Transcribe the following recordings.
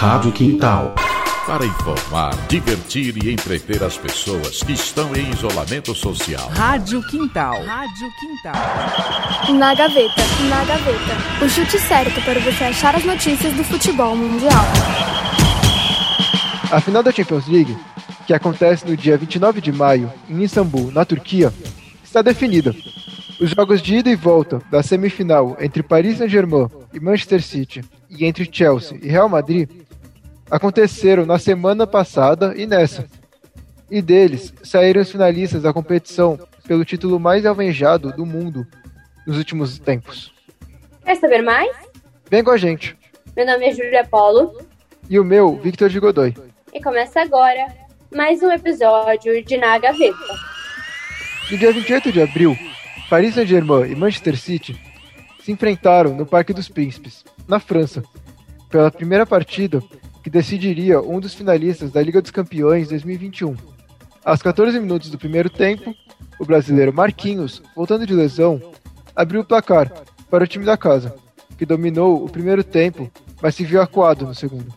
Rádio Quintal. Para informar, divertir e entreter as pessoas que estão em isolamento social. Rádio Quintal. Rádio Quintal. Na gaveta, na gaveta. O chute certo para você achar as notícias do futebol mundial. A final da Champions League, que acontece no dia 29 de maio em Istambul, na Turquia, está definida. Os jogos de ida e volta da semifinal entre Paris Saint-Germain e Manchester City e entre Chelsea e Real Madrid aconteceram na semana passada e nessa. E deles saíram os finalistas da competição pelo título mais alvejado do mundo nos últimos tempos. Quer saber mais? Vem com a gente. Meu nome é Júlia Polo. E o meu, Victor de Godoy. E começa agora mais um episódio de Na Gaveta. No dia 28 de abril, Paris Saint-Germain e Manchester City se enfrentaram no Parque dos Príncipes, na França, pela primeira partida que decidiria um dos finalistas da Liga dos Campeões 2021. Aos 14 minutos do primeiro tempo, o brasileiro Marquinhos, voltando de lesão, abriu o placar para o time da casa, que dominou o primeiro tempo, mas se viu acuado no segundo.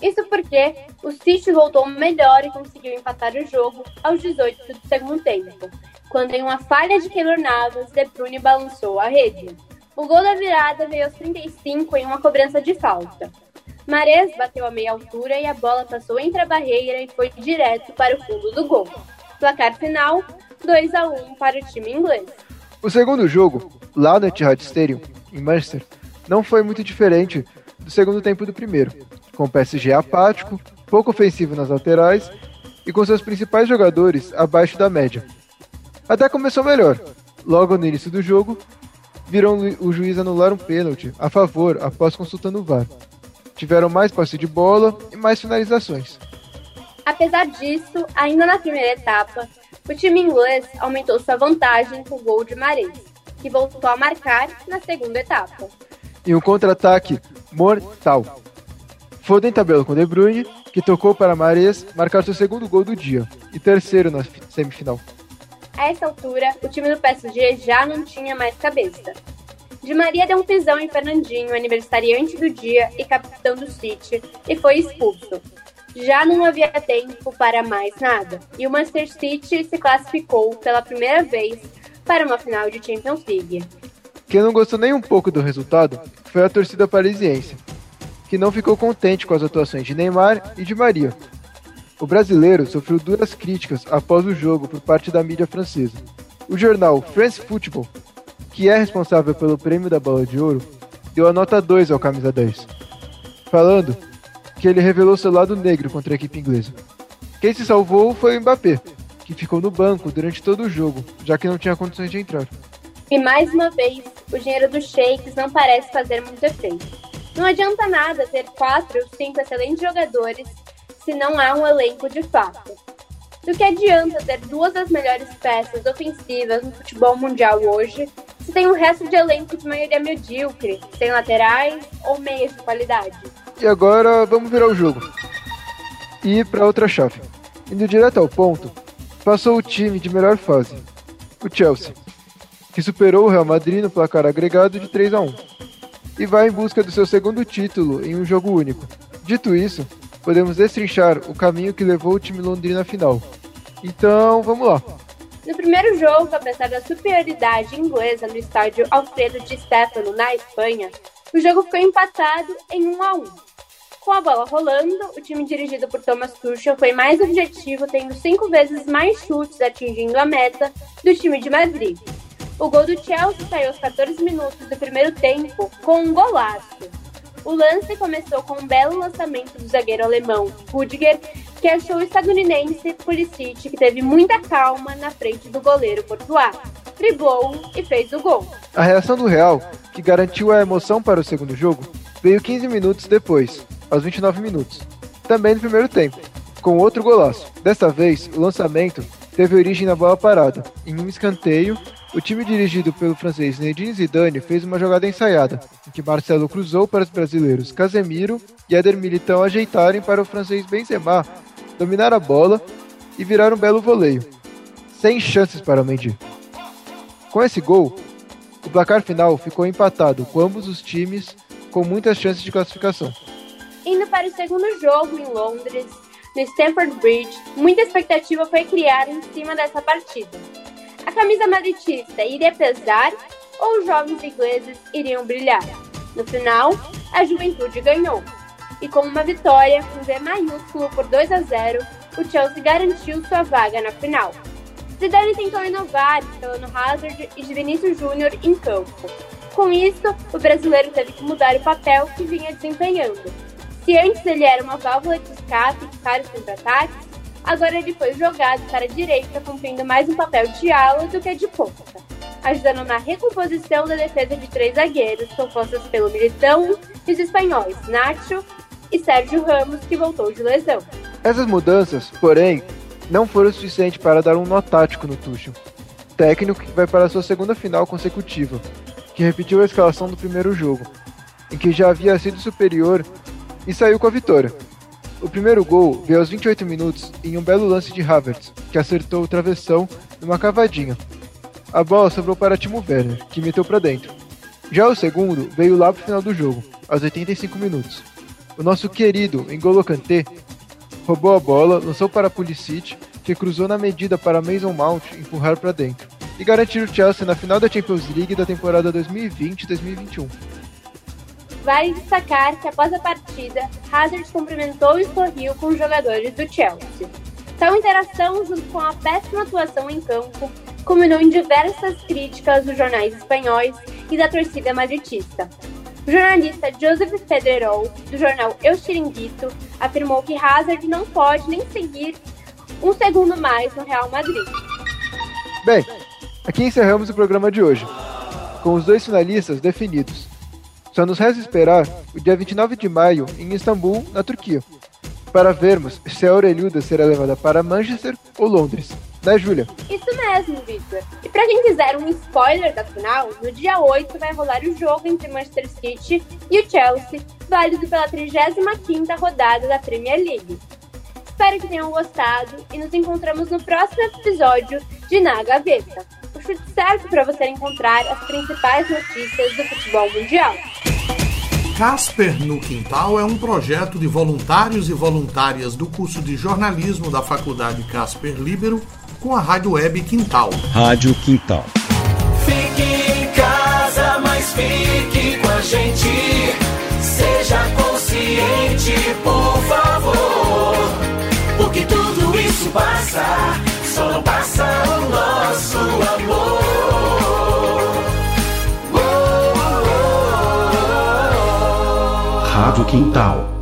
Isso porque o City voltou melhor e conseguiu empatar o jogo aos 18 do segundo tempo, quando em uma falha de Keylor Navas, De Bruyne balançou a rede. O gol da virada veio aos 35 em uma cobrança de falta. Mares bateu a meia altura e a bola passou entre a barreira e foi direto para o fundo do gol. Placar final: 2 a 1 para o time inglês. O segundo jogo, lá no Etihad Stadium, em Manchester, não foi muito diferente do segundo tempo do primeiro, com o PSG apático, pouco ofensivo nas laterais e com seus principais jogadores abaixo da média. Até começou melhor. Logo no início do jogo, viram o juiz anular um pênalti a favor após consultando o VAR tiveram mais posse de bola e mais finalizações. Apesar disso, ainda na primeira etapa, o time inglês aumentou sua vantagem com o gol de Mares, que voltou a marcar na segunda etapa. E um contra-ataque mortal. Foden tabelou com De Bruyne, que tocou para Mares marcar seu segundo gol do dia e terceiro na semifinal. A essa altura, o time do PSG já não tinha mais cabeça. Di Maria deu um pisão em Fernandinho, aniversariante do dia e capitão do City, e foi expulso. Já não havia tempo para mais nada, e o Manchester City se classificou pela primeira vez para uma final de Champions League. Quem não gostou nem um pouco do resultado foi a torcida parisiense, que não ficou contente com as atuações de Neymar e de Maria. O brasileiro sofreu duras críticas após o jogo por parte da mídia francesa. O jornal France Football que é responsável pelo prêmio da Bola de Ouro, deu a nota 2 ao camisa 10, falando que ele revelou seu lado negro contra a equipe inglesa. Quem se salvou foi o Mbappé, que ficou no banco durante todo o jogo, já que não tinha condições de entrar. E mais uma vez, o dinheiro dos shakes não parece fazer muito efeito. Não adianta nada ter quatro ou cinco excelentes jogadores se não há um elenco de fato. Do que adianta ter duas das melhores peças ofensivas no futebol mundial hoje se tem um resto de elenco de maioria medíocre, sem laterais ou meias de qualidade? E agora vamos virar o jogo. E para outra chave. Indo direto ao ponto, passou o time de melhor fase, o Chelsea, que superou o Real Madrid no placar agregado de 3 a 1 e vai em busca do seu segundo título em um jogo único. Dito isso, podemos destrinchar o caminho que levou o time londrino à final. Então, vamos lá. No primeiro jogo, apesar da superioridade inglesa no estádio Alfredo Di Stefano, na Espanha, o jogo ficou empatado em 1 a 1. Com a bola rolando, o time dirigido por Thomas Tuchel foi mais objetivo, tendo cinco vezes mais chutes atingindo a meta do time de Madrid. O gol do Chelsea saiu aos 14 minutos do primeiro tempo com um golaço. O lance começou com um belo lançamento do zagueiro alemão Rudiger, que achou o estadunidense Pulisic, que teve muita calma na frente do goleiro Courtois. Driblou e fez o gol. A reação do Real, que garantiu a emoção para o segundo jogo, veio 15 minutos depois, aos 29 minutos, também no primeiro tempo, com outro golaço. Desta vez, o lançamento teve origem na bola parada, em um escanteio o time dirigido pelo francês Zinedine Zidane fez uma jogada ensaiada, que Marcelo cruzou para os brasileiros Casemiro e Éder Militão ajeitarem para o francês Benzema dominar a bola e virar um belo voleio, sem chances para Mendy. Com esse gol, o placar final ficou empatado com ambos os times com muitas chances de classificação. Indo para o segundo jogo em Londres, no Stamford Bridge, muita expectativa foi criada em cima dessa partida. A camisa madridista iria pesar ou os jovens ingleses iriam brilhar? No final, a juventude ganhou. E com uma vitória com V maiúsculo por 2 a 0, o Chelsea garantiu sua vaga na final. Zidane tentou inovar, instalando Hazard e Vinícius Júnior em campo. Com isso, o brasileiro teve que mudar o papel que vinha desempenhando. Se antes ele era uma válvula de escape para os contra-ataques, agora ele foi jogado para a direita, cumprindo mais um papel de ala do que de ponta, ajudando na recomposição da defesa de três zagueiros, compostas pelo Militão e os espanhóis Nacho e Sérgio Ramos, que voltou de lesão. Essas mudanças, porém, não foram suficientes para dar um nó tático no Tuchel, técnico que vai para sua segunda final consecutiva, que repetiu a escalação do primeiro jogo, em que já havia sido superior e saiu com a vitória. O primeiro gol veio aos 28 minutos em um belo lance de Havertz, que acertou o travessão numa cavadinha. A bola sobrou para Timo Werner, que meteu para dentro. Já o segundo veio lá pro final do jogo, aos 85 minutos. O nosso querido N'Golo Kanté roubou a bola, lançou para Pulisic, que cruzou na medida para Mason Mount empurrar para dentro, e garantir o Chelsea na final da Champions League da temporada 2020-2021. Vale destacar que após a partida, Hazard cumprimentou e sorriu com os jogadores do Chelsea. Tal interação, junto com a péssima atuação em campo, culminou em diversas críticas dos jornais espanhóis e da torcida madridista. O jornalista Joseph Pedrerol, do jornal El Chiringuito, afirmou que Hazard não pode nem seguir um segundo mais no Real Madrid. Bem, aqui encerramos o programa de hoje, com os dois finalistas definidos. Só nos resta esperar o dia 29 de maio em Istambul, na Turquia, para vermos se a orelhuda será levada para Manchester ou Londres. Né, Júlia? Isso mesmo, Victor. E para quem quiser um spoiler da final, no dia 8 vai rolar o jogo entre Manchester City e o Chelsea, válido pela 35ª rodada da Premier League. Espero que tenham gostado e nos encontramos no próximo episódio de Na Gaveta. O chute certo para você encontrar as principais notícias do futebol mundial. Casper no Quintal é um projeto de voluntários e voluntárias do curso de jornalismo da Faculdade Casper Libero com a Rádio Web Quintal. Rádio Quintal. Fique em casa, mas fique com a gente. Seja consciente, por favor. Porque tudo isso passa, só não passa o nosso amor. Rádio Quintal.